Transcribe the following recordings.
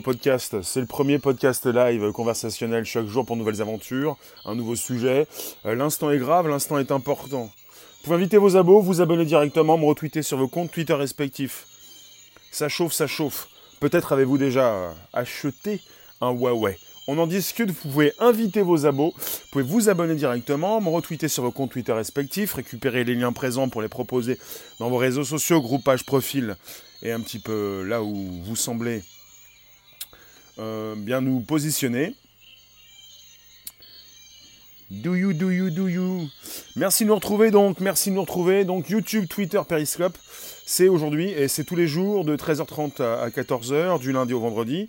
podcast. C'est le premier podcast live conversationnel chaque jour pour nouvelles aventures, un nouveau sujet. Euh, l'instant est grave, l'instant est important. Vous pouvez inviter vos abos, vous abonner directement, me retweeter sur vos comptes Twitter respectifs. Ça chauffe, ça chauffe. Peut-être avez-vous déjà acheté un Huawei. On en discute, vous pouvez inviter vos abos, vous pouvez vous abonner directement, me retweeter sur vos comptes Twitter respectifs, récupérer les liens présents pour les proposer dans vos réseaux sociaux, groupage, profil, et un petit peu là où vous semblez bien nous positionner. Do you, do you, do you? Merci de nous retrouver donc, merci de nous retrouver. Donc YouTube, Twitter, Periscope, c'est aujourd'hui et c'est tous les jours de 13h30 à 14h, du lundi au vendredi.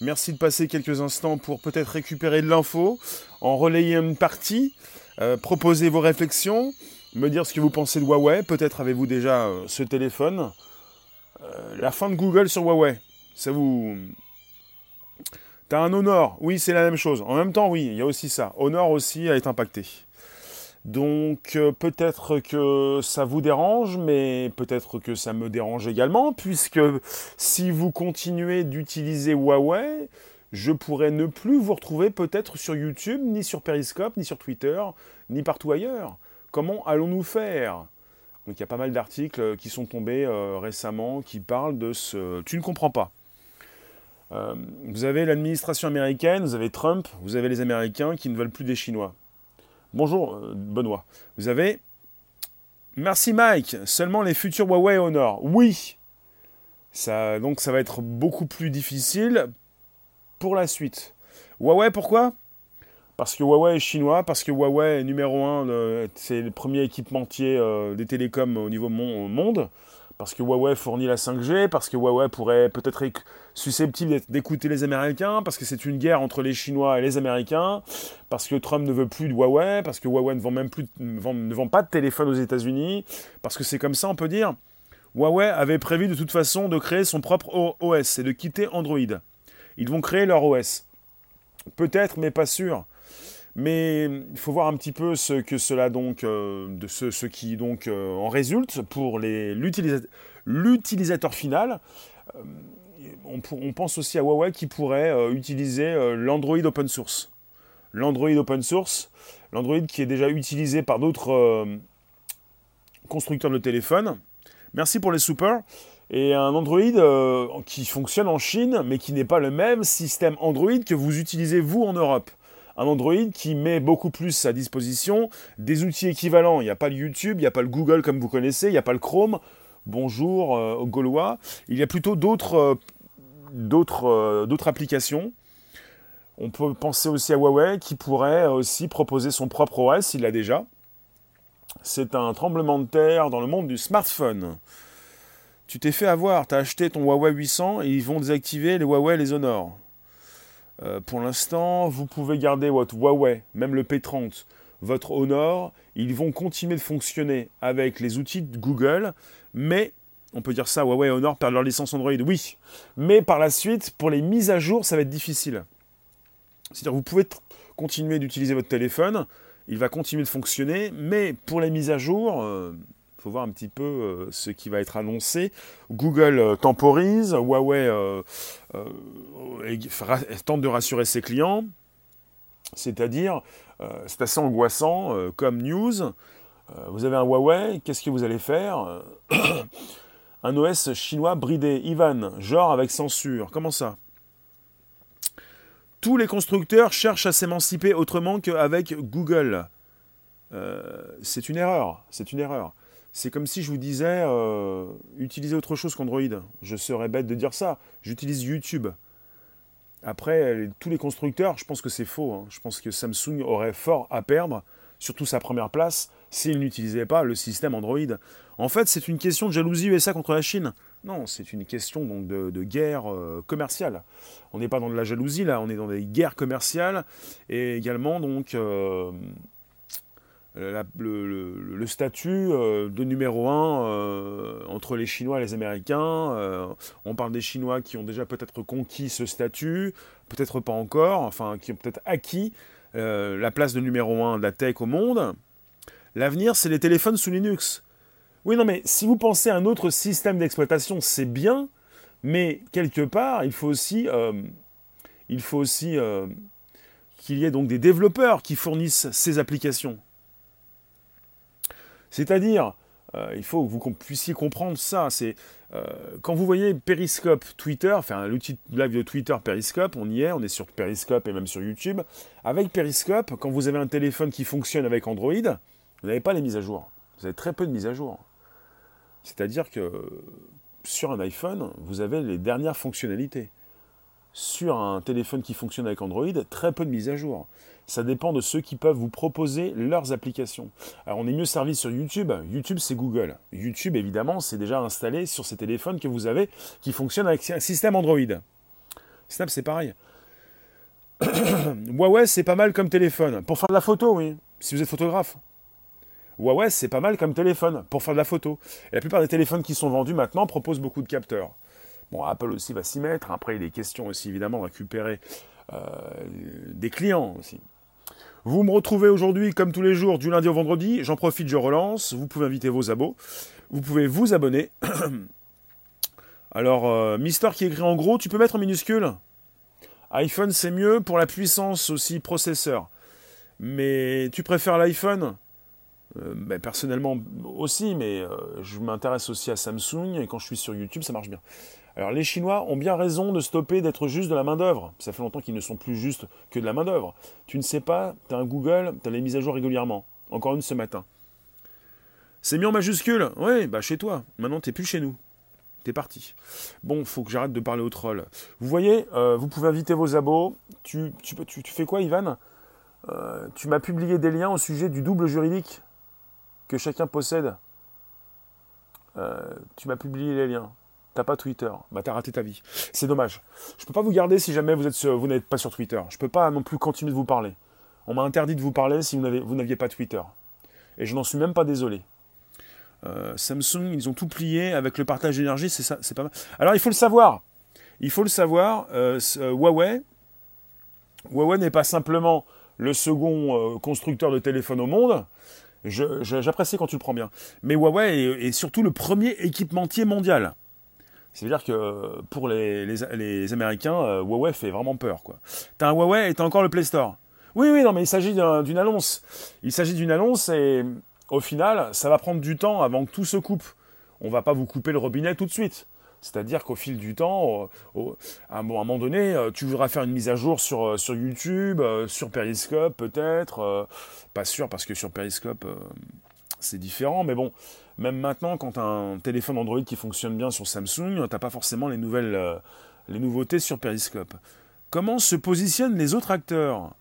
Merci de passer quelques instants pour peut-être récupérer de l'info, en relayer une partie, euh, proposer vos réflexions, me dire ce que vous pensez de Huawei. Peut-être avez-vous déjà euh, ce téléphone. Euh, la fin de Google sur Huawei, ça vous... T'as un Honor, oui c'est la même chose. En même temps, oui, il y a aussi ça. Honor aussi été impacté. Donc euh, peut-être que ça vous dérange, mais peut-être que ça me dérange également, puisque si vous continuez d'utiliser Huawei, je pourrais ne plus vous retrouver peut-être sur YouTube, ni sur Periscope, ni sur Twitter, ni partout ailleurs. Comment allons-nous faire? Donc il y a pas mal d'articles qui sont tombés euh, récemment qui parlent de ce... Tu ne comprends pas. Euh, vous avez l'administration américaine, vous avez Trump, vous avez les Américains qui ne veulent plus des Chinois. Bonjour, euh, Benoît. Vous avez. Merci Mike. Seulement les futurs Huawei Honor. Oui. Ça, donc ça va être beaucoup plus difficile pour la suite. Huawei, pourquoi? Parce que Huawei est chinois, parce que Huawei est numéro un, c'est le premier équipementier euh, des télécoms au niveau monde parce que Huawei fournit la 5G, parce que Huawei pourrait peut-être être susceptible d'écouter les Américains, parce que c'est une guerre entre les Chinois et les Américains, parce que Trump ne veut plus de Huawei, parce que Huawei ne vend même plus, ne vend, pas de téléphone aux États-Unis, parce que c'est comme ça, on peut dire. Huawei avait prévu de toute façon de créer son propre OS et de quitter Android. Ils vont créer leur OS. Peut-être, mais pas sûr. Mais il faut voir un petit peu ce que cela donc, euh, de ce, qui donc euh, en résulte pour l'utilisateur final. Euh, on, on, pense aussi à Huawei qui pourrait utiliser l'Android open source. L'Android open source, l'Android qui est déjà utilisé par d'autres constructeurs de téléphones. Merci pour les super. Et un Android qui fonctionne en Chine, mais qui n'est pas le même système Android que vous utilisez vous en Europe un Android qui met beaucoup plus à disposition des outils équivalents. Il n'y a pas le YouTube, il n'y a pas le Google comme vous connaissez, il n'y a pas le Chrome. Bonjour euh, Gaulois. Il y a plutôt d'autres euh, euh, d'autres applications. On peut penser aussi à Huawei qui pourrait aussi proposer son propre OS, il l'a déjà. C'est un tremblement de terre dans le monde du smartphone. Tu t'es fait avoir, tu as acheté ton Huawei 800 et ils vont désactiver les Huawei les Honor. Euh, pour l'instant, vous pouvez garder votre Huawei, même le P30, votre Honor. Ils vont continuer de fonctionner avec les outils de Google, mais on peut dire ça, Huawei et Honor perdent leur licence Android, oui. Mais par la suite, pour les mises à jour, ça va être difficile. C'est-à-dire vous pouvez continuer d'utiliser votre téléphone, il va continuer de fonctionner, mais pour les mises à jour, euh, il faut voir un petit peu euh, ce qui va être annoncé. Google euh, temporise, Huawei euh, tente de rassurer ses clients. C'est-à-dire, c'est assez angoissant comme news. vous avez un Huawei, qu'est-ce que vous allez faire? Un OS chinois bridé, Ivan, genre avec censure. Comment ça? Tous les constructeurs cherchent à s'émanciper autrement qu'avec Google. c'est une erreur, c'est une erreur. C'est comme si je vous disais, euh, utilisez autre chose qu'Android. Je serais bête de dire ça. J'utilise YouTube. Après, tous les constructeurs, je pense que c'est faux. Hein. Je pense que Samsung aurait fort à perdre, surtout sa première place, s'il n'utilisait pas le système Android. En fait, c'est une question de jalousie USA contre la Chine. Non, c'est une question donc de, guerre euh, commerciale. On n'est pas dans de la jalousie là, on est dans des guerres commerciales et également donc euh, le, statut euh, de numéro un euh, entre les Chinois et les Américains. Euh, on parle des Chinois qui ont déjà peut-être conquis ce statut, peut-être pas encore, enfin qui ont peut-être acquis la place de numéro un de la tech au monde. L'avenir, c'est les téléphones sous Linux. Oui, non, mais si vous pensez à un autre système d'exploitation, c'est bien, Mais quelque part, il faut aussi, euh, il faut aussi euh, qu'il y ait donc des développeurs qui fournissent ces applications. C'est-à-dire, euh, il faut que vous puissiez comprendre ça. C'est quand vous voyez Periscope Twitter, enfin l'outil live de Twitter Periscope, on y est, on est sur Periscope et même sur YouTube. Avec Periscope, quand vous avez un téléphone qui fonctionne avec Android, vous n'avez pas les mises à jour. Vous avez très peu de mises à jour. C'est-à-dire que sur un iPhone, vous avez les dernières fonctionnalités. Sur un téléphone qui fonctionne avec Android, très peu de mises à jour. Ça dépend de ceux qui peuvent vous proposer leurs applications. Alors on est mieux servi sur YouTube. YouTube c'est Google. YouTube évidemment c'est déjà installé sur ces téléphones que vous avez qui fonctionnent avec un système Android. Snap c'est pareil. Huawei c'est pas mal comme téléphone. Pour faire de la photo oui, si vous êtes photographe. Huawei, c'est pas mal comme téléphone pour faire de la photo. Et la plupart des téléphones qui sont vendus maintenant proposent beaucoup de capteurs. Bon, Apple aussi va s'y mettre. Après, il est question aussi évidemment de récupérer euh, des clients aussi. Vous me retrouvez aujourd'hui, comme tous les jours, du lundi au vendredi. J'en profite, je relance. Vous pouvez inviter vos abos. Vous pouvez vous abonner. Alors, euh, Mister qui écrit en gros, tu peux mettre en minuscule iPhone, c'est mieux pour la puissance aussi processeur. Mais tu préfères l'iPhone? Euh, ben, personnellement aussi, mais euh, je m'intéresse aussi à Samsung et quand je suis sur YouTube, ça marche bien. Alors les Chinois ont bien raison de stopper d'être juste de la main-d'œuvre. Ça fait longtemps qu'ils ne sont plus juste que de la main-d'œuvre. Tu ne sais pas, tu as un Google, tu as les mises à jour régulièrement. Encore une ce matin. C'est mis en majuscule Oui, bah chez toi. Maintenant, t'es plus chez nous. T'es parti. Bon, faut que j'arrête de parler au troll. Vous voyez, euh, vous pouvez inviter vos abos. Tu, fais quoi, Ivan? Tu m'as publié des liens au sujet du double juridique que chacun possède. Euh, tu m'as publié les liens. T'as pas Twitter. Bah t'as raté ta vie. C'est dommage. Je peux pas vous garder si jamais vous êtes vous n'êtes pas sur Twitter. Je peux pas non plus continuer de vous parler. On m'a interdit de vous parler si vous n'aviez pas Twitter. Et je n'en suis même pas désolé. Euh, Samsung, ils ont tout plié avec le partage d'énergie, c'est ça, c'est pas mal. Alors il faut le savoir. Il faut le savoir. Euh, Huawei, Huawei n'est pas simplement le second constructeur de téléphone au monde. J'apprécie quand tu le prends bien. Mais Huawei est, surtout le premier équipementier mondial. C'est-à-dire que pour les, les, Américains, euh, Huawei fait vraiment peur. quoi. T'as un Huawei et t'as encore le Play Store. Oui, oui, non, mais il s'agit d'une annonce. Il s'agit d'une annonce et au final, ça va prendre du temps avant que tout se coupe. On va pas vous couper le robinet tout de suite. C'est-à-dire qu'au fil du temps, à un moment donné, euh, tu voudras faire une mise à jour sur, euh, sur YouTube, euh, sur Periscope peut-être. Pas sûr parce que sur Periscope, c'est différent. Mais bon, même maintenant, quand un téléphone Android qui fonctionne bien sur Samsung, tu n'as pas forcément les, nouvelles, les nouveautés sur Periscope. Comment se positionnent les autres acteurs?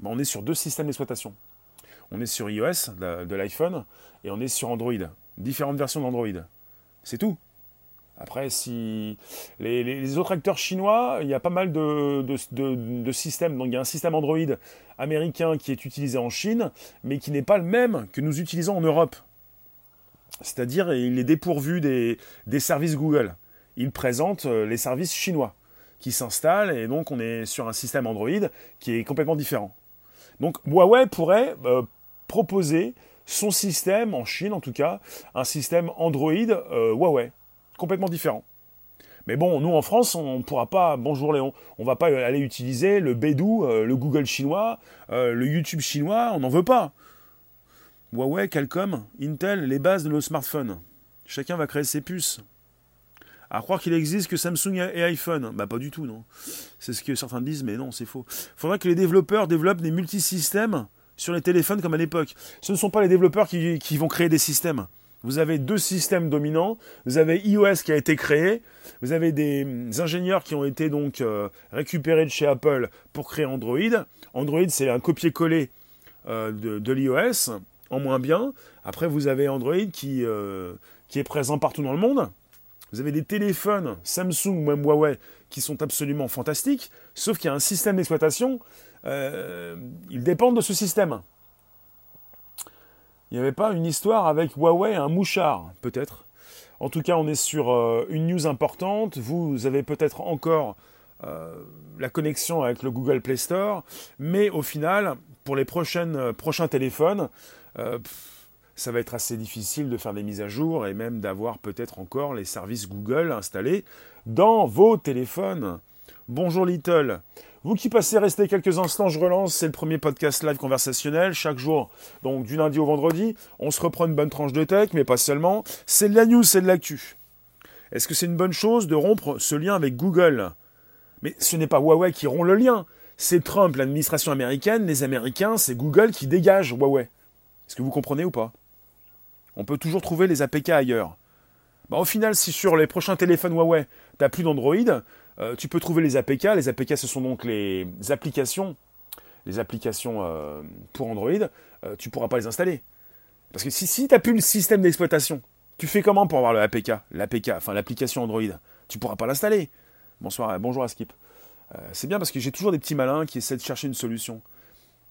Ben, On est sur deux systèmes d'exploitation. On est sur iOS de l'iPhone et on est sur Android. Différentes versions d'Android. C'est tout. Après, si les, autres acteurs chinois, il y a pas mal de, systèmes. Donc, il y a un système Android américain qui est utilisé en Chine, mais qui n'est pas le même que nous utilisons en Europe. C'est-à-dire, il est dépourvu des, services Google. Il présente euh, les services chinois qui s'installent, et donc on est sur un système Android qui est complètement différent. Donc, Huawei pourrait euh, proposer son système, en Chine en tout cas, un système Android euh, Huawei complètement différent. Mais bon, nous en France, on ne pourra pas, bonjour Léon, on va pas aller utiliser le Beidou, euh, le Google chinois, euh, le YouTube chinois, on n'en veut pas. Huawei, Qualcomm, Intel, les bases de nos smartphones. Chacun va créer ses puces. À croire qu'il existe que Samsung et iPhone. Bah pas du tout, non. C'est ce que certains disent, mais non, c'est faux. Il faudra que les développeurs développent des multisystèmes sur les téléphones comme à l'époque. Ce ne sont pas les développeurs qui vont créer des systèmes. Vous avez deux systèmes dominants. Vous avez iOS qui a été créé. Vous avez des ingénieurs qui ont été donc euh, récupérés de chez Apple pour créer Android. Android, c'est un copier-coller euh, de, l'iOS en moins bien. Après, vous avez Android qui, euh, qui est présent partout dans le monde. Vous avez des téléphones Samsung ou même Huawei qui sont absolument fantastiques, sauf qu'il y a un système d'exploitation. ils dépendent de ce système. Il n'y avait pas une histoire avec Huawei un mouchard, peut-être. En tout cas, on est sur euh, une news importante. Vous avez peut-être encore euh, la connexion avec le Google Play Store, mais au final, pour les prochaines, euh, prochains téléphones, ça va être assez difficile de faire des mises à jour et même d'avoir peut-être encore les services Google installés dans vos téléphones. Bonjour Little. Vous qui passez rester quelques instants, je relance, c'est le premier podcast live conversationnel, chaque jour, donc du lundi au vendredi, on se reprend une bonne tranche de tech, mais pas seulement, c'est de la news, c'est de l'actu. Est-ce que c'est une bonne chose de rompre ce lien avec Google? Mais ce n'est pas Huawei qui rompt le lien, c'est Trump, l'administration américaine, les Américains, c'est Google qui dégage Huawei. Est-ce que vous comprenez ou pas? On peut toujours trouver les APK ailleurs. Bah, au final, si sur les prochains téléphones Huawei, tu n'as plus d'Android, euh, tu peux trouver les APK. Les APK, ce sont donc les applications, les applications euh, pour Android. Euh, tu pourras pas les installer. Parce que si, si tu n'as plus le système d'exploitation, tu fais comment pour avoir le APK L'APK, enfin l'application Android? Tu pourras pas l'installer. Bonsoir, bonjour à Skip. c'est bien parce que j'ai toujours des petits malins qui essaient de chercher une solution.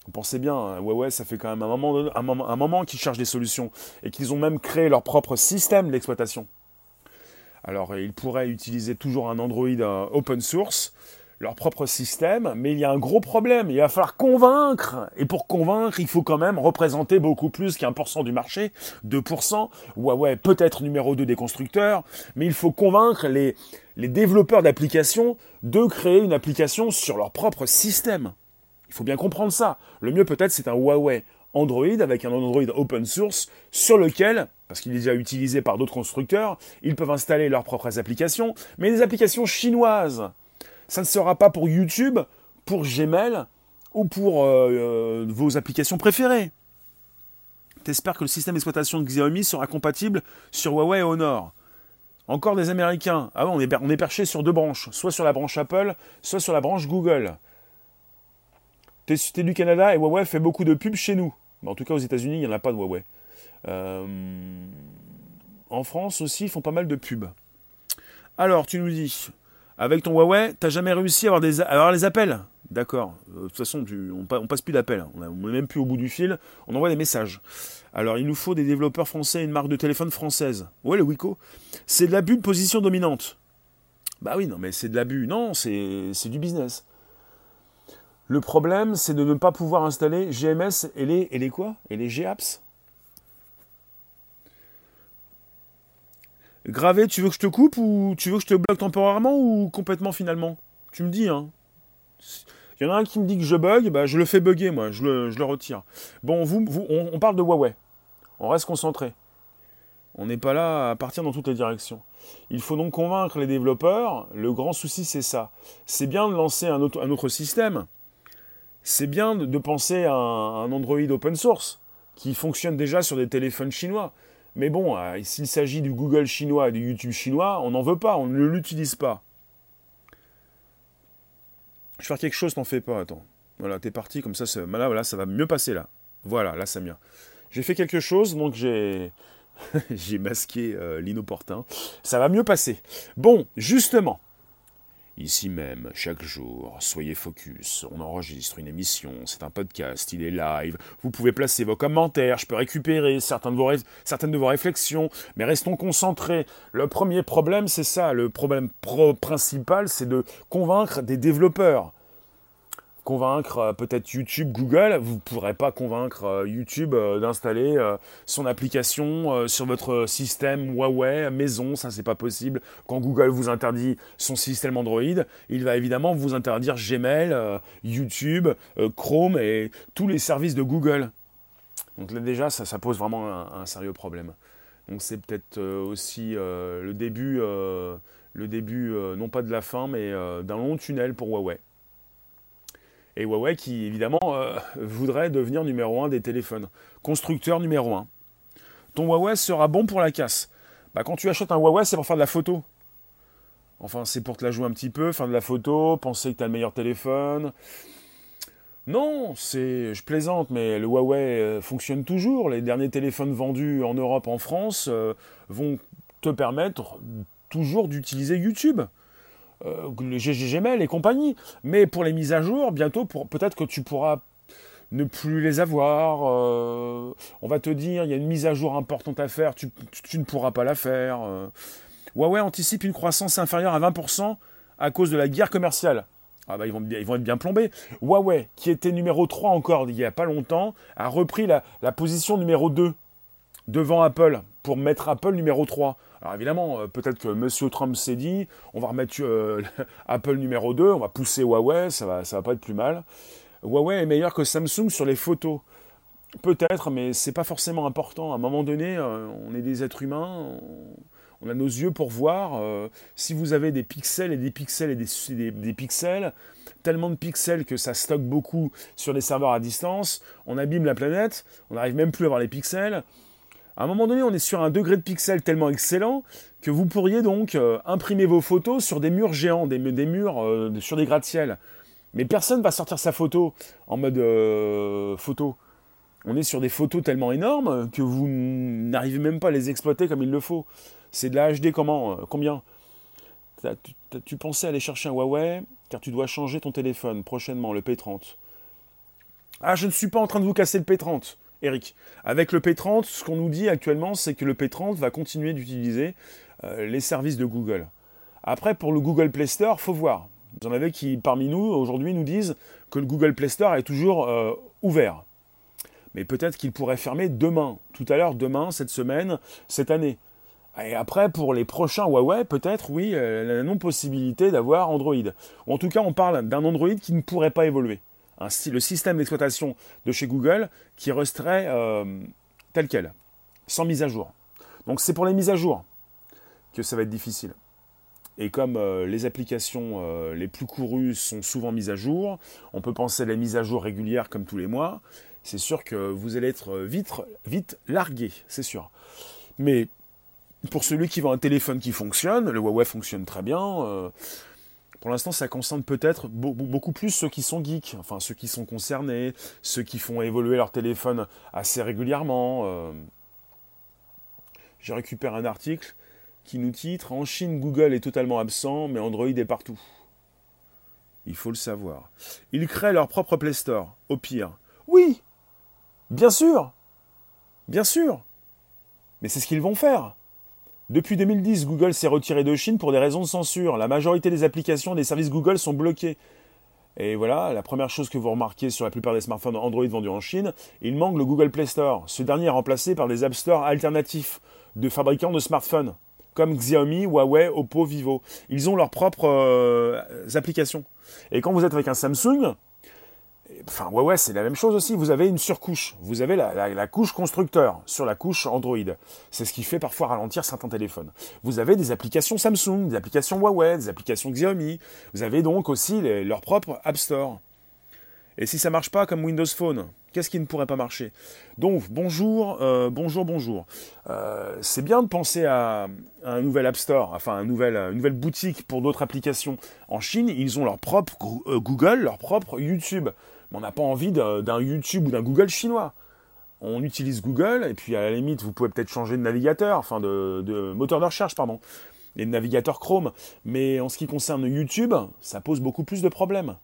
Vous pensez bien, hein, Huawei, ça fait quand même un moment, un moment, un moment qu'ils cherchent des solutions et qu'ils ont même créé leur propre système d'exploitation. Alors, ils pourraient utiliser toujours un Android euh, open source, leur propre système, mais il y a un gros problème. Il va falloir convaincre. Et pour convaincre, il faut quand même représenter beaucoup plus qu'un pour cent du marché, 2%. Huawei peut-être numéro 2 des constructeurs, mais il faut convaincre les, les développeurs d'applications de créer une application sur leur propre système. Il faut bien comprendre ça. Le mieux peut-être c'est un Huawei Android avec un Android open source sur lequel, parce qu'il est déjà utilisé par d'autres constructeurs, ils peuvent installer leurs propres applications, mais des applications chinoises. Ça ne sera pas pour YouTube, pour Gmail ou pour euh, euh, vos applications préférées. T'espères que le système d'exploitation de Xiaomi sera compatible sur Huawei et Honor. Encore des Américains. Ah on est, on est perché sur deux branches, soit sur la branche Apple, soit sur la branche Google. T'es du Canada et Huawei fait beaucoup de pubs chez nous en tout cas, aux États-Unis, il n'y en a pas de Huawei. Euh, en France aussi, ils font pas mal de pubs. Alors, tu nous dis, avec ton Huawei, t'as jamais réussi à avoir, les appels? D'accord. Euh, de toute façon, on, on, passe plus d'appels. On n'est même plus au bout du fil. On envoie des messages. Alors, il nous faut des développeurs français et une marque de téléphone française. Ouais, le Wico. C'est de l'abus de position dominante. Bah oui, non, mais c'est de l'abus. Non, c'est du business. Le problème, c'est de ne pas pouvoir installer GMS et les, et quoi? Et les GApps Gravé, tu veux que je te coupe ou tu veux que je te bloque temporairement ou complètement finalement? Tu me dis, hein. Il y en a un qui me dit que je bug, bah je le fais bugger moi, je le, retire. Bon, on, parle de Huawei. On reste concentré. On n'est pas là à partir dans toutes les directions. Il faut donc convaincre les développeurs. Le grand souci, c'est ça. C'est bien de lancer un autre système c'est bien de penser à un Android open source qui fonctionne déjà sur des téléphones chinois. Mais bon, euh, s'il s'agit du Google chinois et du YouTube chinois, on n'en veut pas, on ne l'utilise pas. Je vais faire quelque chose, t'en fais pas, attends. Voilà, t'es parti, comme ça, là, voilà, ça va mieux passer là. Voilà, là, ça mieux. J'ai fait quelque chose, donc j'ai... j'ai masqué euh, l'inopportun. Ça va mieux passer. Bon, justement, Ici même, chaque jour, soyez focus, on enregistre une émission, c'est un podcast, il est live, vous pouvez placer vos commentaires, je peux récupérer certaines de vos, réflexions, mais restons concentrés. Le premier problème, c'est ça, le problème principal, c'est de convaincre des développeurs convaincre euh, peut-être YouTube, Google, vous ne pourrez pas convaincre euh, YouTube euh, d'installer son application sur votre système Huawei maison, ça c'est pas possible. Quand Google vous interdit son système Android, il va évidemment vous interdire Gmail, YouTube, Chrome et tous les services de Google. Donc là déjà ça, pose vraiment un, sérieux problème. Donc c'est peut-être aussi le début, le début non pas de la fin mais d'un long tunnel pour Huawei. Et Huawei qui, évidemment, euh, voudrait devenir numéro un des téléphones. Constructeur numéro un. Ton Huawei sera bon pour la casse. Bah, quand tu achètes un Huawei, c'est pour faire de la photo. Enfin, c'est pour te la jouer un petit peu, faire de la photo, penser que tu as le meilleur téléphone. Non, c'est, je plaisante, mais le Huawei euh, fonctionne toujours. Les derniers téléphones vendus en Europe, en France, euh, vont te permettre toujours d'utiliser YouTube euh, le GGGML et compagnie. Mais pour les mises à jour, bientôt, peut-être que tu pourras ne plus les avoir. Euh, on va te dire, il y a une mise à jour importante à faire, tu, ne pourras pas la faire. Euh. Huawei anticipe une croissance inférieure à 20% à cause de la guerre commerciale. Ah bah ils vont, être bien plombés. Huawei, qui était numéro 3 encore il n'y a pas longtemps, a repris la, la position numéro 2 devant Apple pour mettre Apple numéro 3. Alors évidemment, peut-être que Monsieur Trump s'est dit, on va remettre Apple numéro 2, on va pousser Huawei, ça va, ça va pas être plus mal. Huawei est meilleur que Samsung sur les photos. Peut-être, mais c'est pas forcément important. À un moment donné, on est des êtres humains, on a nos yeux pour voir. si vous avez des pixels et des pixels et des, des pixels, tellement de pixels que ça stocke beaucoup sur les serveurs à distance, on abîme la planète, on n'arrive même plus à voir les pixels. À un moment donné, on est sur un degré de pixels tellement excellent que vous pourriez donc euh, imprimer vos photos sur des murs géants, des, murs euh, sur des gratte-ciel. Mais personne ne va sortir sa photo en mode euh, photo. On est sur des photos tellement énormes que vous n'arrivez même pas à les exploiter comme il le faut. C'est de la HD comment Combien? Tu pensais aller chercher un Huawei car tu dois changer ton téléphone prochainement, le P30. Ah, je ne suis pas en train de vous casser le P30, Eric. Avec le P30, ce qu'on nous dit actuellement, c'est que le P30 va continuer d'utiliser euh, les services de Google. Après, pour le Google Play Store, faut voir. Vous en avez qui, parmi nous, aujourd'hui, nous disent que le Google Play Store est toujours euh, ouvert. Mais peut-être qu'il pourrait fermer demain, tout à l'heure, demain, cette semaine, cette année. Et après, pour les prochains Huawei, peut-être, oui, euh, la non-possibilité d'avoir Android. en tout cas, on parle d'un Android qui ne pourrait pas évoluer. Le système d'exploitation de chez Google qui resterait euh, tel quel, sans mise à jour. Donc c'est pour les mises à jour que ça va être difficile. Et comme euh, les applications les plus courues sont souvent mises à jour, on peut penser à la mise à jour régulière comme tous les mois, c'est sûr que vous allez être vite, vite largué, c'est sûr. Mais pour celui qui vend un téléphone qui fonctionne, le Huawei fonctionne très bien. Pour l'instant, ça concerne peut-être beaucoup plus ceux qui sont geeks, enfin ceux qui sont concernés, ceux qui font évoluer leur téléphone assez régulièrement. Euh. J'ai récupéré un article qui nous titre En Chine, Google est totalement absent, mais Android est partout. Il faut le savoir. Ils créent leur propre Play Store, au pire. Oui Bien sûr Bien sûr Mais c'est ce qu'ils vont faire depuis 2010, Google s'est retiré de Chine pour des raisons de censure. La majorité des applications des services Google sont bloquées. Et voilà, la première chose que vous remarquez sur la plupart des smartphones Android vendus en Chine, il manque le Google Play Store. Ce dernier est remplacé par des App Store alternatifs de fabricants de smartphones, comme Xiaomi, Huawei, Oppo, Vivo. Ils ont leurs propres euh, applications. Et quand vous êtes avec un Samsung, Enfin, ouais, c'est la même chose aussi. Vous avez une surcouche. Vous avez la, couche constructeur sur la couche Android. C'est ce qui fait parfois ralentir certains téléphones. Vous avez des applications Samsung, des applications Huawei, des applications Xiaomi. Vous avez donc aussi leur propre App Store. Et si ça marche pas comme Windows Phone, qu'est-ce qui ne pourrait pas marcher? Donc, bonjour, euh, bonjour, bonjour. Euh, c'est bien de penser à, un nouvel App Store, enfin un une nouvelle boutique pour d'autres applications. En Chine, ils ont leur propre euh, Google, leur propre YouTube on n'a pas envie d'un YouTube ou d'un Google chinois. On utilise Google, et puis à la limite, vous pouvez peut-être changer de navigateur, enfin de, moteur de recherche, pardon, et de navigateur Chrome. Mais en ce qui concerne YouTube, ça pose beaucoup plus de problèmes.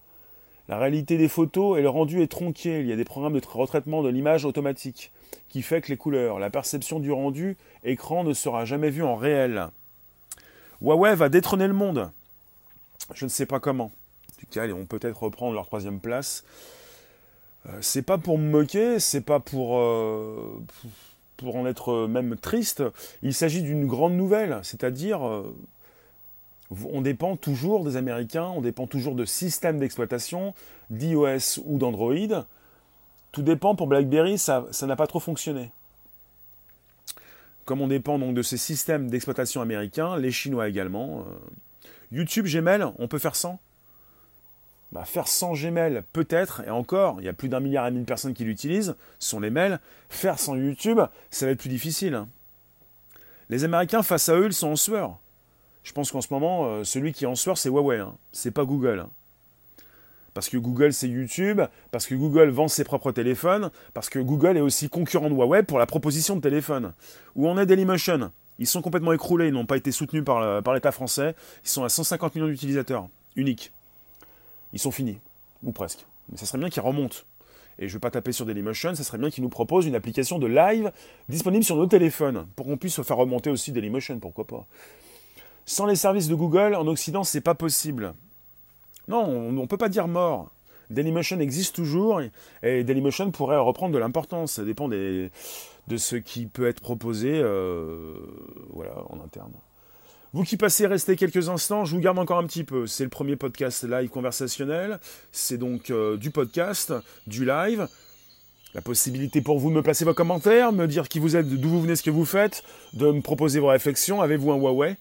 La réalité des photos et le rendu est tronqué. Il y a des programmes de retraitement de l'image automatique qui fait que les couleurs, la perception du rendu écran ne sera jamais vue en réel. Huawei va détrôner le monde. Je ne sais pas comment. Ils vont peut-être reprendre leur troisième place. Euh, c'est pas pour me moquer, c'est pas pour, euh, pour en être même triste. Il s'agit d'une grande nouvelle, c'est-à-dire euh, on dépend toujours des Américains, on dépend toujours de systèmes d'exploitation, d'iOS ou d'Android. Tout dépend pour BlackBerry, ça n'a pas trop fonctionné. Comme on dépend donc de ces systèmes d'exploitation américains, les Chinois également. YouTube, Gmail, on peut faire sans bah, faire sans Gmail, peut-être, et encore, il y a plus d'un milliard et demi de personnes qui l'utilisent, ce sont les mails. Faire sans YouTube, ça va être plus difficile. Hein. Les Américains, face à eux, ils sont en sueur. Je pense qu'en ce moment, euh, celui qui est en sueur, c'est Huawei, hein. c'est pas Google. Hein. Parce que Google, c'est YouTube, parce que Google vend ses propres téléphones, parce que Google est aussi concurrent de Huawei pour la proposition de téléphone. Où en est Dailymotion? Ils sont complètement écroulés, ils n'ont pas été soutenus par l'État français. Ils sont à 150 millions d'utilisateurs, uniques ils sont finis, ou presque. Mais ça serait bien qu'ils remontent. Et je vais pas taper sur Dailymotion, ça serait bien qu'ils nous proposent une application de live disponible sur nos téléphones, pour qu'on puisse se faire remonter aussi Dailymotion, pourquoi pas. Sans les services de Google, en Occident, c'est pas possible. Non, on ne peut pas dire mort. Dailymotion existe toujours et, Dailymotion pourrait reprendre de l'importance. Ça dépend des, de ce qui peut être proposé euh, voilà, en interne. Vous qui passez, restez quelques instants, je vous garde encore un petit peu. C'est le premier podcast live conversationnel. C'est donc euh, du podcast, du live. La possibilité pour vous de me placer vos commentaires, me dire qui vous êtes, d'où vous venez, ce que vous faites, de me proposer vos réflexions. Avez-vous un Huawei?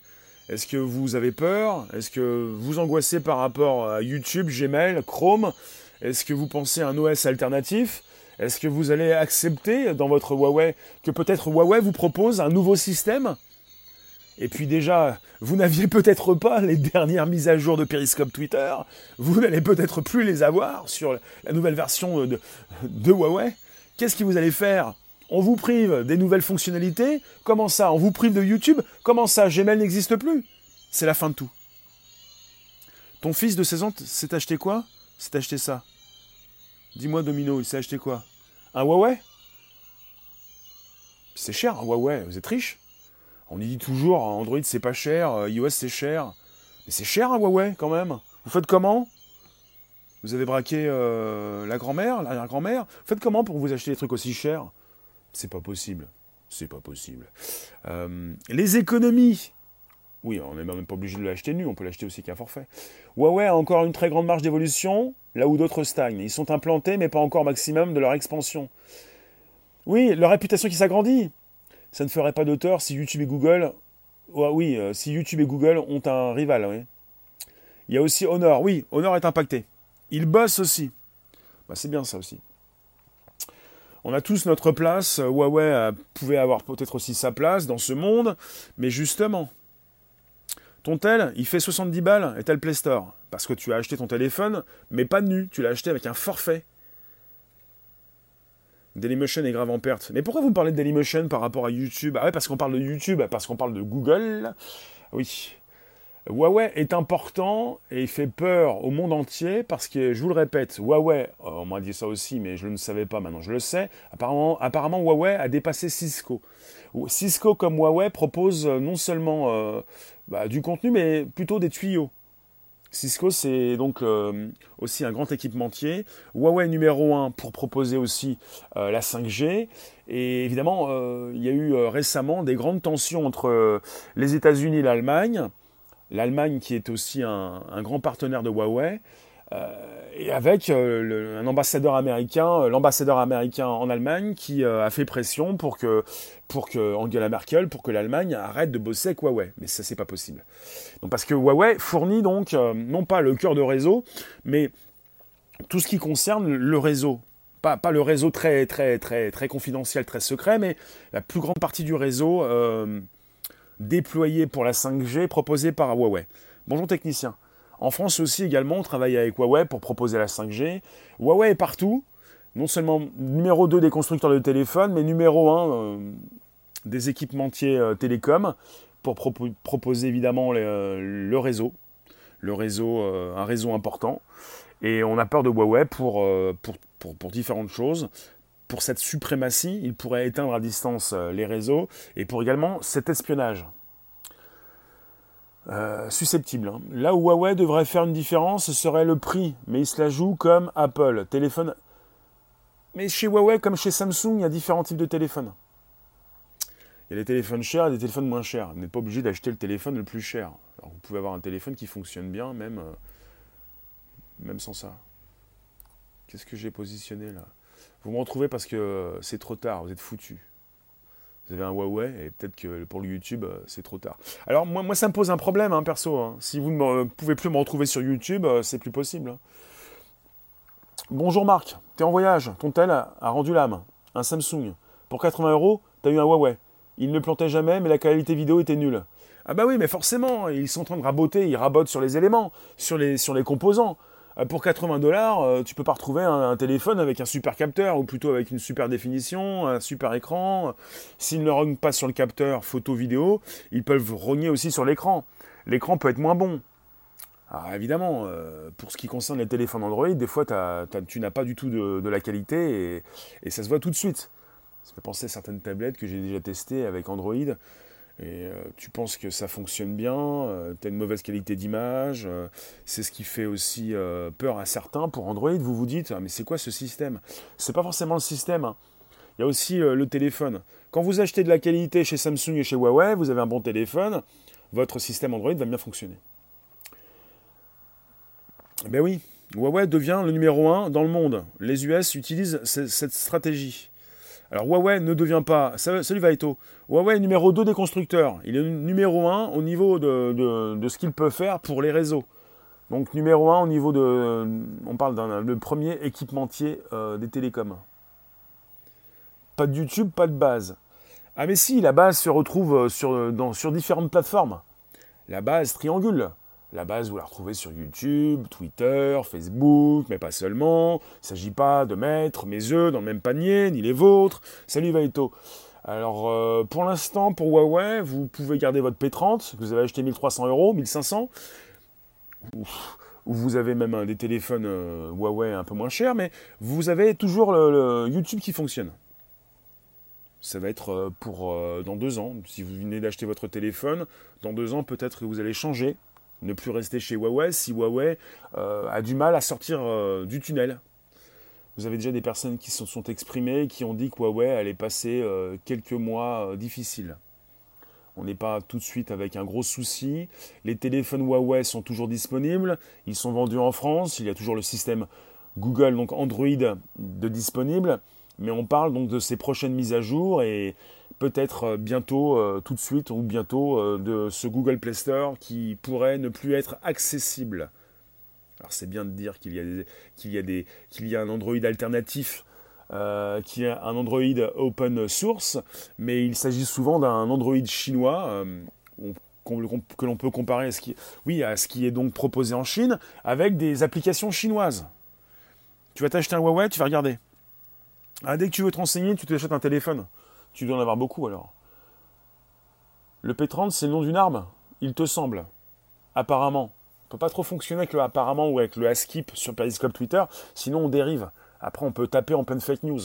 Est-ce que vous avez peur? Est-ce que vous angoissez par rapport à YouTube, Gmail, Chrome? Est-ce que vous pensez à un OS alternatif? Est-ce que vous allez accepter dans votre Huawei que peut-être Huawei vous propose un nouveau système? Et puis déjà, vous n'aviez peut-être pas les dernières mises à jour de Periscope Twitter, vous n'allez peut-être plus les avoir sur la nouvelle version de, Huawei. Qu'est-ce que vous allez faire? On vous prive des nouvelles fonctionnalités? Comment ça? On vous prive de YouTube? Comment ça? Gmail n'existe plus? C'est la fin de tout. Ton fils de 16 ans s'est acheté quoi? S'est acheté ça. Dis-moi Domino, il s'est acheté quoi? Un Huawei? C'est cher un Huawei, vous êtes riche? On y dit toujours, Android c'est pas cher, euh, iOS c'est cher. Mais c'est cher un Huawei quand même. Vous faites comment? Vous avez braqué euh, la grand-mère, l'arrière-grand-mère faites comment pour vous acheter des trucs aussi chers? C'est pas possible. C'est pas possible. Euh, les économies. Oui, on n'est même pas obligé de l'acheter nu, on peut l'acheter aussi qu'un forfait. Huawei a encore une très grande marge d'évolution, là où d'autres stagnent. Ils sont implantés, mais pas encore au maximum de leur expansion. Oui, leur réputation qui s'agrandit ça ne ferait pas tort si YouTube et Google. oui, euh, si YouTube et Google ont un rival. Il y a aussi Honor. Oui, Honor est impacté. Il bosse aussi. Bah, c'est bien ça aussi. On a tous notre place. Huawei euh, pouvait avoir peut-être aussi sa place dans ce monde. Mais justement, ton tel, il fait 70 balles et tel Play Store. Parce que tu as acheté ton téléphone, mais pas nu. Tu l'as acheté avec un forfait. Dailymotion est grave en perte. Mais pourquoi vous parlez de Dailymotion par rapport à YouTube? Ah ouais, parce qu'on parle de YouTube, parce qu'on parle de Google. Oui. Huawei est important et il fait peur au monde entier parce que, je vous le répète, Huawei, oh, on m'a dit ça aussi, mais je ne savais pas, maintenant je le sais, apparemment, Huawei a dépassé Cisco. Cisco comme Huawei propose non seulement euh, bah, du contenu, mais plutôt des tuyaux. Cisco, c'est donc euh, aussi un grand équipementier. Huawei numéro 1 pour proposer aussi euh, la 5G. Et évidemment, euh, il y a eu récemment des grandes tensions entre les États-Unis et l'Allemagne. L'Allemagne qui est aussi un, grand partenaire de Huawei. Et avec un ambassadeur américain, l'ambassadeur américain en Allemagne qui a fait pression pour que, pour que Angela Merkel, pour que l'Allemagne arrête de bosser avec Huawei. Mais ça, c'est pas possible. Donc, parce que Huawei fournit donc, euh, non pas le cœur de réseau, mais tout ce qui concerne le réseau. Pas, pas, le réseau très, très, très, très confidentiel, très secret, mais la plus grande partie du réseau euh, déployé pour la 5G proposé par Huawei. Bonjour technicien. En France aussi également, on travaille avec Huawei pour proposer la 5G. Huawei est partout, non seulement numéro 2 des constructeurs de téléphones, mais numéro 1 euh, des équipementiers télécoms pour proposer évidemment le, réseau, le réseau, euh, un réseau important. Et on a peur de Huawei pour, euh, différentes choses. Pour cette suprématie, il pourrait éteindre à distance euh, les réseaux et pour également cet espionnage. Susceptible. Hein. Là où Huawei devrait faire une différence, ce serait le prix, mais il se la joue comme Apple. Téléphone. Mais chez Huawei, comme chez Samsung, il y a différents types de téléphones. Il y a des téléphones chers et des téléphones moins chers. Vous n'êtes pas obligé d'acheter le téléphone le plus cher. Alors vous pouvez avoir un téléphone qui fonctionne bien, même, euh, même sans ça. Qu'est-ce que j'ai positionné là? Vous me retrouvez parce que euh, c'est trop tard, vous êtes foutu. Vous avez un Huawei et peut-être que pour le YouTube, euh, c'est trop tard. Alors moi, ça me pose un problème, hein, perso. Hein. Si vous ne pouvez plus me retrouver sur YouTube, c'est plus possible. Hein. Bonjour Marc, t'es en voyage, ton tel a rendu l'âme. Un Samsung. Pour 80 euros, t'as eu un Huawei. Il ne plantait jamais, mais la qualité vidéo était nulle. Ah bah oui, mais forcément, ils sont en train de raboter, ils rabotent sur les éléments, sur les, sur les composants. Euh, pour 80 dollars, euh, tu peux pas retrouver un, téléphone avec un super capteur, ou plutôt avec une super définition, un super écran. S'ils ne rognent pas sur le capteur photo-vidéo, ils peuvent rogner aussi sur l'écran. L'écran peut être moins bon. Alors évidemment, euh, pour ce qui concerne les téléphones Android, des fois tu n'as pas du tout de, la qualité et, ça se voit tout de suite. Ça fait penser à certaines tablettes que j'ai déjà testées avec Android. Et tu penses que ça fonctionne bien, tu as une mauvaise qualité d'image, c'est ce qui fait aussi peur à certains. Pour Android, vous vous dites, ah, mais c'est quoi ce système? C'est pas forcément le système. Hein. Il y a aussi le téléphone. Quand vous achetez de la qualité chez Samsung et chez Huawei, vous avez un bon téléphone, votre système Android va bien fonctionner. Ben oui, Huawei devient le numéro 1 dans le monde. Les US utilisent cette stratégie. Alors Huawei ne devient pas, salut Vaito, Huawei est numéro 2 des constructeurs. Il est numéro 1 au niveau de, ce qu'il peut faire pour les réseaux. Donc numéro 1 au niveau de, on parle d'un premier équipementier euh, des télécoms. Pas de YouTube, pas de base. Ah mais si, la base se retrouve euh, sur, sur différentes plateformes. La base triangule. La base, vous la retrouvez sur YouTube, Twitter, Facebook, mais pas seulement. Il ne s'agit pas de mettre mes œufs dans le même panier, ni les vôtres. Salut Vaito. Alors, euh, pour l'instant, pour Huawei, vous pouvez garder votre P30, que vous avez acheté 1300 euros, 1500. Ou, vous avez même des téléphones euh, Huawei un peu moins chers, mais vous avez toujours le, YouTube qui fonctionne. Ça va être euh, pour dans deux ans. Si vous venez d'acheter votre téléphone, dans deux ans, peut-être que vous allez changer ne plus rester chez Huawei si Huawei euh, a du mal à sortir euh, du tunnel. Vous avez déjà des personnes qui se sont exprimées, qui ont dit que Huawei allait passer euh, quelques mois difficiles. On n'est pas tout de suite avec un gros souci. Les téléphones Huawei sont toujours disponibles. Ils sont vendus en France. Il y a toujours le système Google, donc Android, de disponible. Mais on parle donc de ces prochaines mises à jour et peut-être euh, bientôt, euh, tout de suite ou bientôt, euh, de ce Google Play Store qui pourrait ne plus être accessible. Alors c'est bien de dire qu'il y, a qu'il y, a des, qu'il y a un Android alternatif, qui est un Android open source, mais il s'agit souvent d'un Android chinois. que l'on peut comparer à ce, qui, oui, à ce qui est donc proposé en Chine avec des applications chinoises. Tu vas t'acheter un Huawei, tu vas regarder. Ah, dès que tu veux te renseigner, tu t'achètes un téléphone. Tu dois en avoir beaucoup alors. Le P30, c'est le nom d'une arme, il te semble. Apparemment. On peut pas trop fonctionner avec le apparemment ou avec le ASKIP sur Periscope Twitter, sinon on dérive. Après, on peut taper en pleine fake news.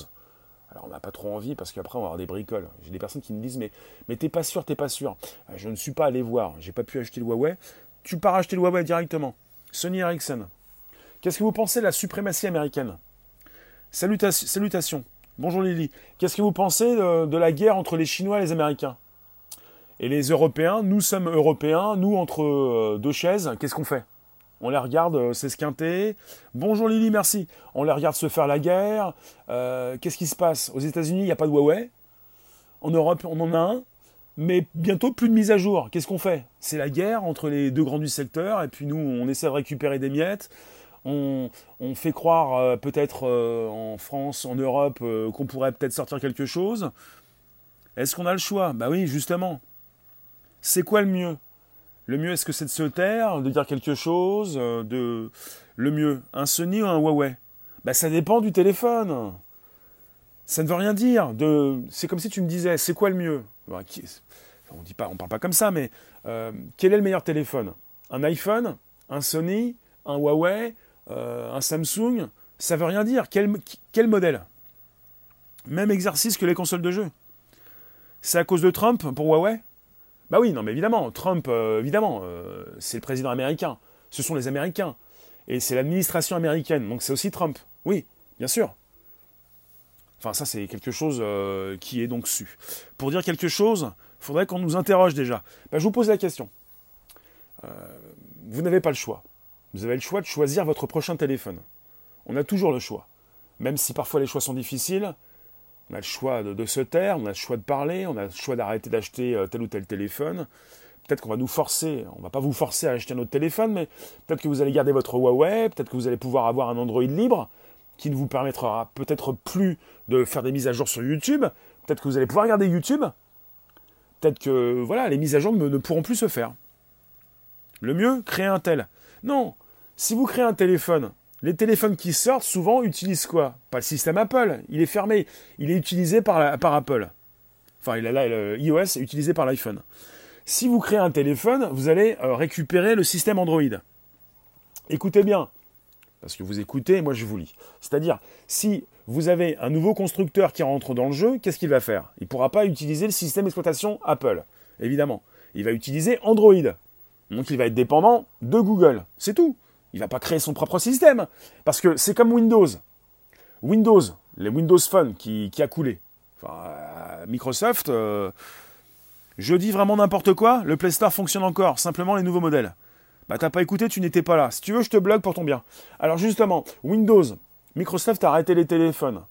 Alors, on n'a pas trop envie parce qu'après, on va avoir des bricoles. J'ai des personnes qui me disent Mais, mais t'es pas sûr, t'es pas sûr. Euh, je ne suis pas allé voir, j'ai pas pu acheter le Huawei. Tu pars acheter le Huawei directement. Sony Ericsson. Qu'est-ce que vous pensez de la suprématie américaine? Salutations. Bonjour Lily. Qu'est-ce que vous pensez de, la guerre entre les Chinois et les Américains? Et les Européens, nous sommes Européens, nous entre euh, deux chaises, qu'est-ce qu'on fait? On les regarde euh, s'esquinter. Bonjour Lily, merci. On les regarde se faire la guerre. Euh, qu'est-ce qui se passe? Aux États-Unis, il n'y a pas de Huawei. En Europe, on en a un. Mais bientôt, plus de mise à jour. Qu'est-ce qu'on fait? C'est la guerre entre les deux grands du secteur, et puis nous, on essaie de récupérer des miettes on, fait croire euh, peut-être euh, en France, en Europe, euh, qu'on pourrait peut-être sortir quelque chose. Est-ce qu'on a le choix? Bah oui, justement. C'est quoi le mieux? Le mieux, est-ce que c'est de se taire, de dire quelque chose de... Le mieux, un Sony ou un Huawei? Bah ça dépend du téléphone. Ça ne veut rien dire. C'est comme si tu me disais, c'est quoi le mieux? Bah, On dit pas, on parle pas comme ça, mais quel est le meilleur téléphone? Un iPhone? Un Sony? Un Huawei? Euh, un Samsung, ça veut rien dire. Quel, modèle? Même exercice que les consoles de jeu. C'est à cause de Trump pour Huawei? Bah oui, non mais évidemment, Trump, euh, évidemment, euh, c'est le président américain. Ce sont les Américains. Et c'est l'administration américaine, donc c'est aussi Trump. Oui, bien sûr. Enfin, ça, c'est quelque chose qui est donc su. Pour dire quelque chose, il faudrait qu'on nous interroge déjà. Bah, je vous pose la question. vous n'avez pas le choix. Vous avez le choix de choisir votre prochain téléphone. On a toujours le choix. Même si parfois les choix sont difficiles, on a le choix de, se taire, on a le choix de parler, on a le choix d'arrêter d'acheter euh, tel ou tel téléphone. Peut-être qu'on va nous forcer, on va pas vous forcer à acheter un autre téléphone, mais peut-être que vous allez garder votre Huawei, peut-être que vous allez pouvoir avoir un Android libre qui ne vous permettra peut-être plus de faire des mises à jour sur YouTube. Peut-être que vous allez pouvoir regarder YouTube. Peut-être que voilà, les mises à jour ne, ne pourront plus se faire. Le mieux, créer un tel. Non, si vous créez un téléphone, les téléphones qui sortent souvent utilisent quoi? Pas le système Apple, il est fermé, il est utilisé par, Apple. Enfin, il a iOS est utilisé par l'iPhone. Si vous créez un téléphone, vous allez euh, récupérer le système Android. Écoutez bien, parce que vous écoutez, moi je vous lis. C'est-à-dire, si vous avez un nouveau constructeur qui rentre dans le jeu, qu'est-ce qu'il va faire? Il ne pourra pas utiliser le système d'exploitation Apple. évidemment. Il va utiliser Android. Donc il va être dépendant de Google. C'est tout. Il va pas créer son propre système. Parce que c'est comme Windows. Windows, les Windows Phone qui, a coulé. Euh, Microsoft, euh, je dis vraiment n'importe quoi, le Play Store fonctionne encore, simplement les nouveaux modèles. Bah t'as pas écouté, tu n'étais pas là. Si tu veux, je te bloque pour ton bien. Alors justement, Windows, Microsoft a arrêté les téléphones.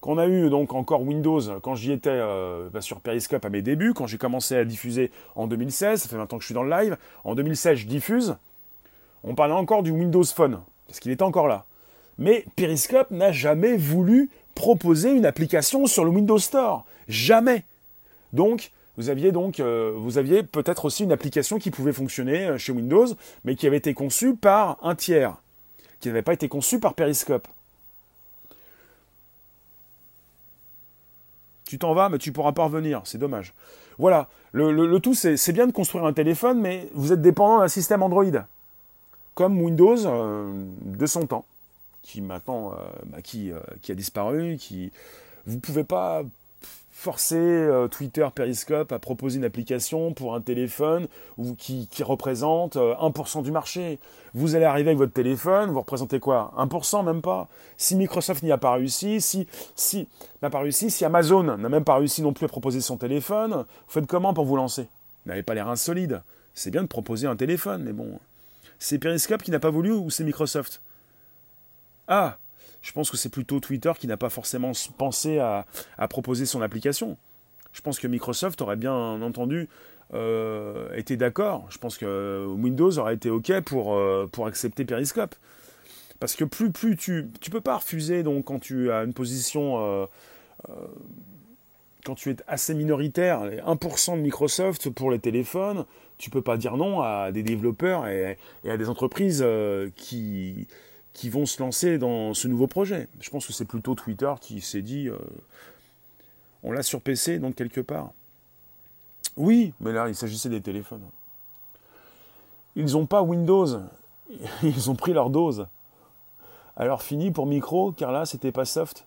Qu'on a eu donc encore Windows quand j'y étais euh, bah, sur Periscope à mes débuts, quand j'ai commencé à diffuser en 2016, ça fait maintenant que je suis dans le live. En 2016, je diffuse. On parlait encore du Windows Phone, parce qu'il était encore là. Mais Periscope n'a jamais voulu proposer une application sur le Windows Store. Jamais. Donc, vous aviez donc, euh, vous aviez peut-être aussi une application qui pouvait fonctionner euh, chez Windows, mais qui avait été conçue par un tiers, qui n'avait pas été conçue par Periscope. Tu t'en vas, mais tu pourras pas revenir. C'est dommage. Voilà. Le, tout, c'est bien de construire un téléphone, mais vous êtes dépendant d'un système Android. Comme Windows euh, de son temps qui maintenant euh, bah, qui, euh, qui, a disparu, qui vous pouvez pas forcer euh, Twitter, Periscope à proposer une application pour un téléphone qui, représente 1% du marché. Vous allez arriver avec votre téléphone, vous représentez quoi? 1% même pas. Si Microsoft n'y a pas réussi, si, si n'a pas réussi, si Amazon n'a même pas réussi non plus à proposer son téléphone, vous faites comment pour vous lancer? Vous n'avez pas l'air insolide. C'est bien de proposer un téléphone, mais bon. C'est Periscope qui n'a pas voulu ou c'est Microsoft? Ah, je pense que c'est plutôt Twitter qui n'a pas forcément pensé à, proposer son application. Je pense que Microsoft aurait bien entendu euh, été d'accord. Je pense que Windows aurait été OK pour, euh, pour accepter Periscope. Parce que plus, tu tu peux pas refuser quand tu as une position euh, quand tu es assez minoritaire, 1% de Microsoft pour les téléphones, tu peux pas dire non à des développeurs et à des entreprises qui qui vont se lancer dans ce nouveau projet. Je pense que c'est plutôt Twitter qui s'est dit euh, on l'a sur PC, donc quelque part. Oui, mais là, il s'agissait des téléphones. Ils n'ont pas Windows, ils ont pris leur dose. Alors fini pour micro, car là, c'était pas soft.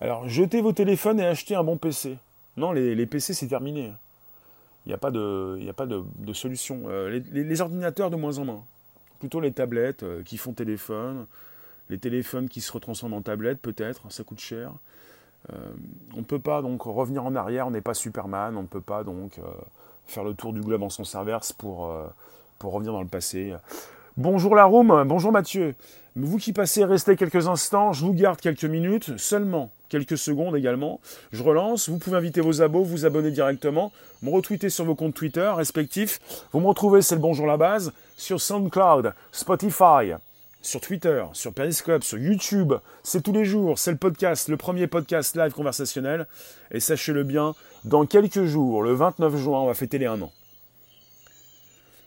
Alors jetez vos téléphones et achetez un bon PC. Non, les, PC, c'est terminé. Il n'y a pas de, a pas de, solution. Euh, les ordinateurs, de moins en moins plutôt les tablettes euh, qui font téléphone, les téléphones qui se retransforment en tablettes peut-être, ça coûte cher. Euh, on ne peut pas donc revenir en arrière, on n'est pas Superman, on ne peut pas donc euh, faire le tour du globe en sens inverse pour, revenir dans le passé. Bonjour la room, bonjour Mathieu. Vous qui passez, restez quelques instants, je vous garde quelques minutes seulement quelques secondes également. Je relance, vous pouvez inviter vos abos, vous abonner directement, me retweeter sur vos comptes Twitter respectifs. Vous me retrouvez, c'est le bonjour la base, sur SoundCloud, Spotify, sur Twitter, sur Periscope, sur YouTube. C'est tous les jours, c'est le podcast, le premier podcast live conversationnel. Et sachez-le bien, dans quelques jours, le 29 juin, on va fêter les 1 an.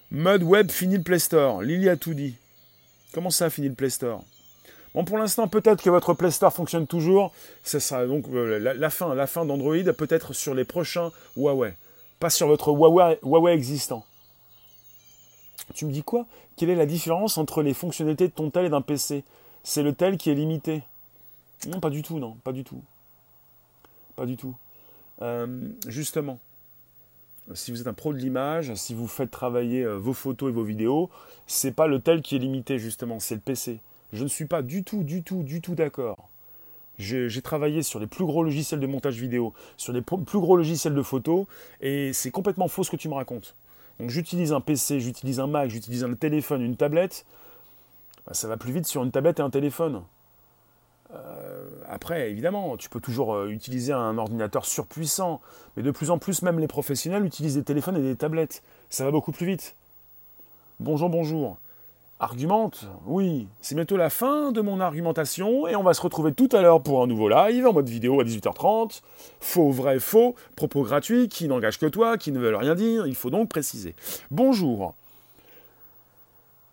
Mud Web finit le Play Store. Lily a tout dit. Comment ça, fini le Play Store? Bon, pour l'instant, peut-être que votre Play Store fonctionne toujours. Ce sera donc euh, la, fin, la fin d'Android, peut-être sur les prochains Huawei, pas sur votre Huawei, existant. Tu me dis quoi? Quelle est la différence entre les fonctionnalités de ton tel et d'un PC C'est le tel qui est limité. Non, pas du tout, non, pas du tout. Pas du tout. Euh, justement, si vous êtes un pro de l'image, si vous faites travailler euh, vos photos et vos vidéos, c'est pas le tel qui est limité justement, c'est le PC. Je ne suis pas du tout, du tout, du tout d'accord. J'ai travaillé sur les plus gros logiciels de montage vidéo, sur les plus gros logiciels de photo, et c'est complètement faux ce que tu me racontes. Donc j'utilise un PC, j'utilise un Mac, j'utilise un téléphone, une tablette. Bah, ça va plus vite sur une tablette et un téléphone. Euh, après, évidemment, tu peux toujours euh, utiliser un ordinateur surpuissant, mais de plus en plus, même les professionnels utilisent des téléphones et des tablettes. Ça va beaucoup plus vite. Bonjour, bonjour. Argumente, oui, c'est bientôt la fin de mon argumentation et on va se retrouver tout à l'heure pour un nouveau live en mode vidéo à 18h30. Faux, vrai, faux, propos gratuits qui n'engagent que toi, qui ne veulent rien dire, il faut donc préciser. Bonjour.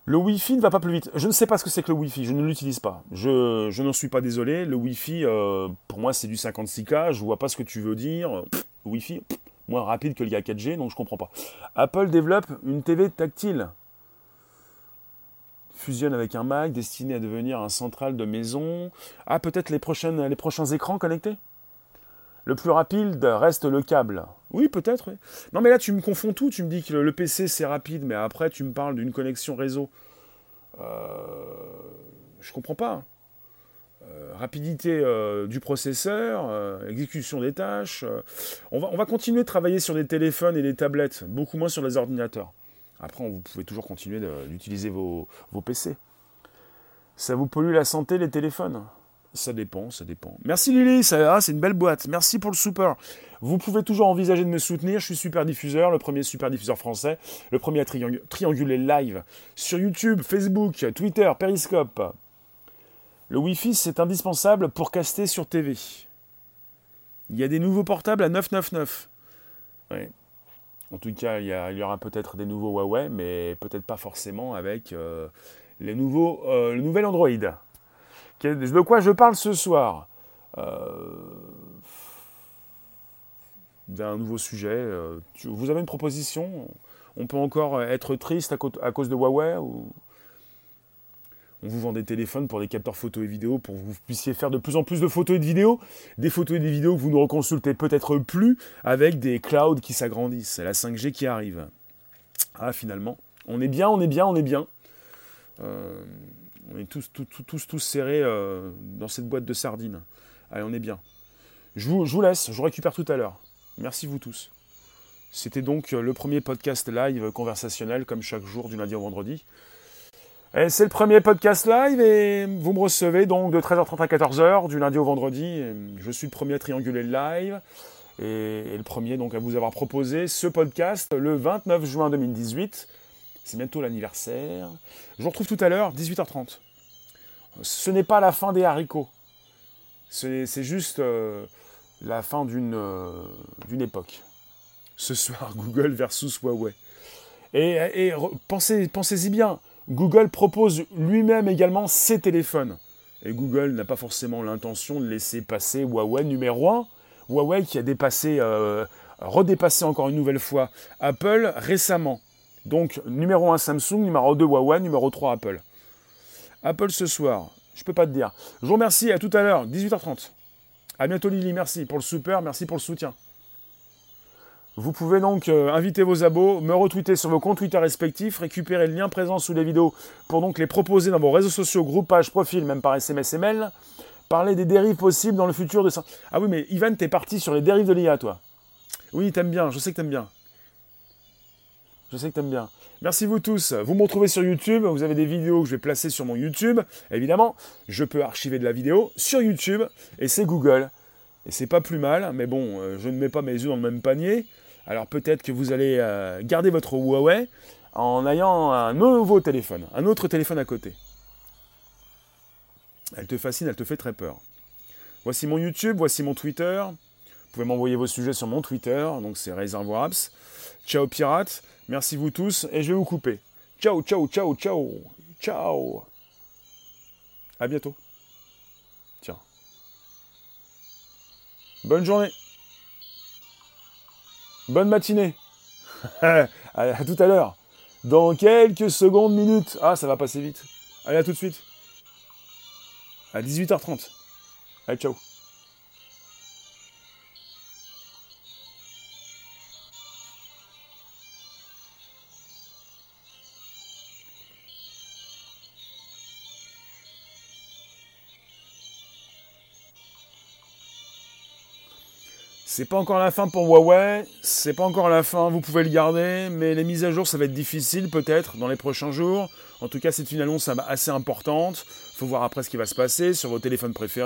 Le Wi-Fi ne va pas plus vite. Je ne sais pas ce que c'est que le Wi-Fi, je ne l'utilise pas. Je, n'en suis pas désolé. Le Wi-Fi, euh, pour moi, c'est du 56K, je vois pas ce que tu veux dire. Wi-Fi, moins rapide que le 4G, donc je comprends pas. Apple développe une TV tactile fusionne avec un Mac destiné à devenir un central de maison. Ah, peut-être les, prochains écrans connectés? Le plus rapide reste le câble. Oui, peut-être. Non, mais là, tu me confonds tout. Tu me dis que le, PC, c'est rapide, mais après, tu me parles d'une connexion réseau. Euh, je comprends pas. Euh, rapidité euh, du processeur, euh, exécution des tâches. on, va, on va continuer de travailler sur des téléphones et des tablettes, beaucoup moins sur les ordinateurs. Après, vous pouvez toujours continuer d'utiliser vos, PC. Ça vous pollue la santé, les téléphones? Ça dépend, ça dépend. Merci Lily, ah, c'est une belle boîte. Merci pour le super. Vous pouvez toujours envisager de me soutenir. Je suis super diffuseur, le premier super diffuseur français, le premier à triangu- trianguler live sur YouTube, Facebook, Twitter, Periscope. Le Wi-Fi, c'est indispensable pour caster sur TV. Il y a des nouveaux portables à 999. Ouais. En tout cas, il y, aura peut-être des nouveaux Huawei, mais peut-être pas forcément avec euh, les nouveaux, euh, le nouvel Android. De quoi je parle ce soir? Euh, D'un nouveau sujet. vous avez une proposition? On peut encore être triste à, à cause de Huawei ou... On vous vend des téléphones pour des capteurs photos et vidéos pour que vous puissiez faire de plus en plus de photos et de vidéos. Des photos et des vidéos que vous ne reconsultez peut-être plus avec des clouds qui s'agrandissent. C'est la 5G qui arrive. Ah, finalement. On est bien, on est bien, on est bien. Euh, on est tous, tous, tous, tous, serrés euh, dans cette boîte de sardines. Allez, on est bien. Je vous, je vous laisse, je vous récupère tout à l'heure. Merci vous tous. C'était donc le premier podcast live conversationnel, comme chaque jour, du lundi au vendredi. C'est le premier podcast live et vous me recevez donc de 13h30 à 14h, du lundi au vendredi. Je suis le premier à trianguler le live et, le premier donc à vous avoir proposé ce podcast le 29 juin 2018. C'est bientôt l'anniversaire. Je vous retrouve tout à l'heure, 18h30. Ce n'est pas la fin des haricots. C'est juste euh, la fin d'une euh, époque. Ce soir, Google versus Huawei. Et, pensez-y bien, Google propose lui-même également ses téléphones. Et Google n'a pas forcément l'intention de laisser passer Huawei numéro 1. Huawei qui a dépassé, euh, redépassé encore une nouvelle fois Apple récemment. Donc numéro 1 Samsung, numéro 2 Huawei, numéro 3 Apple. Apple ce soir, je peux pas te dire. Je vous remercie, à tout à l'heure, 18h30. À bientôt Lily, merci pour le super, merci pour le soutien. Vous pouvez donc euh, inviter vos abos, me retweeter sur vos comptes Twitter respectifs, récupérer le lien présent sous les vidéos pour donc les proposer dans vos réseaux sociaux, groupes, pages, profils, même par SMS et mail. Parler des dérives possibles dans le futur de ça. Ah oui, mais Ivan, t'es parti sur les dérives de l'IA, toi. Oui, t'aimes bien, je sais que t'aimes bien. Je sais que t'aimes bien. Merci vous tous. Vous me retrouvez sur YouTube. Vous avez des vidéos que je vais placer sur mon YouTube. Évidemment, je peux archiver de la vidéo sur YouTube et c'est Google. Et c'est pas plus mal, mais bon, euh, je ne mets pas mes œufs dans le même panier. Alors peut-être que vous allez euh, garder votre Huawei en ayant un nouveau téléphone, un autre téléphone à côté. Elle te fascine, elle te fait très peur. Voici mon YouTube, voici mon Twitter. Vous pouvez m'envoyer vos sujets sur mon Twitter, donc c'est Réservoir Apps. Ciao pirates, merci vous tous, et je vais vous couper. Ciao, ciao, ciao, ciao, ciao. À bientôt. Bonne journée. Bonne matinée. à, à tout à l'heure. Dans quelques secondes, minutes. Ah, ça va passer vite. Allez, à tout de suite. À 18h30. Allez, ciao. C'est pas encore la fin pour Huawei, c'est pas encore la fin, vous pouvez le garder, mais les mises à jour ça va être difficile peut-être dans les prochains jours. En tout cas, c'est une annonce assez importante. Faut voir après ce qui va se passer sur vos téléphones préférés.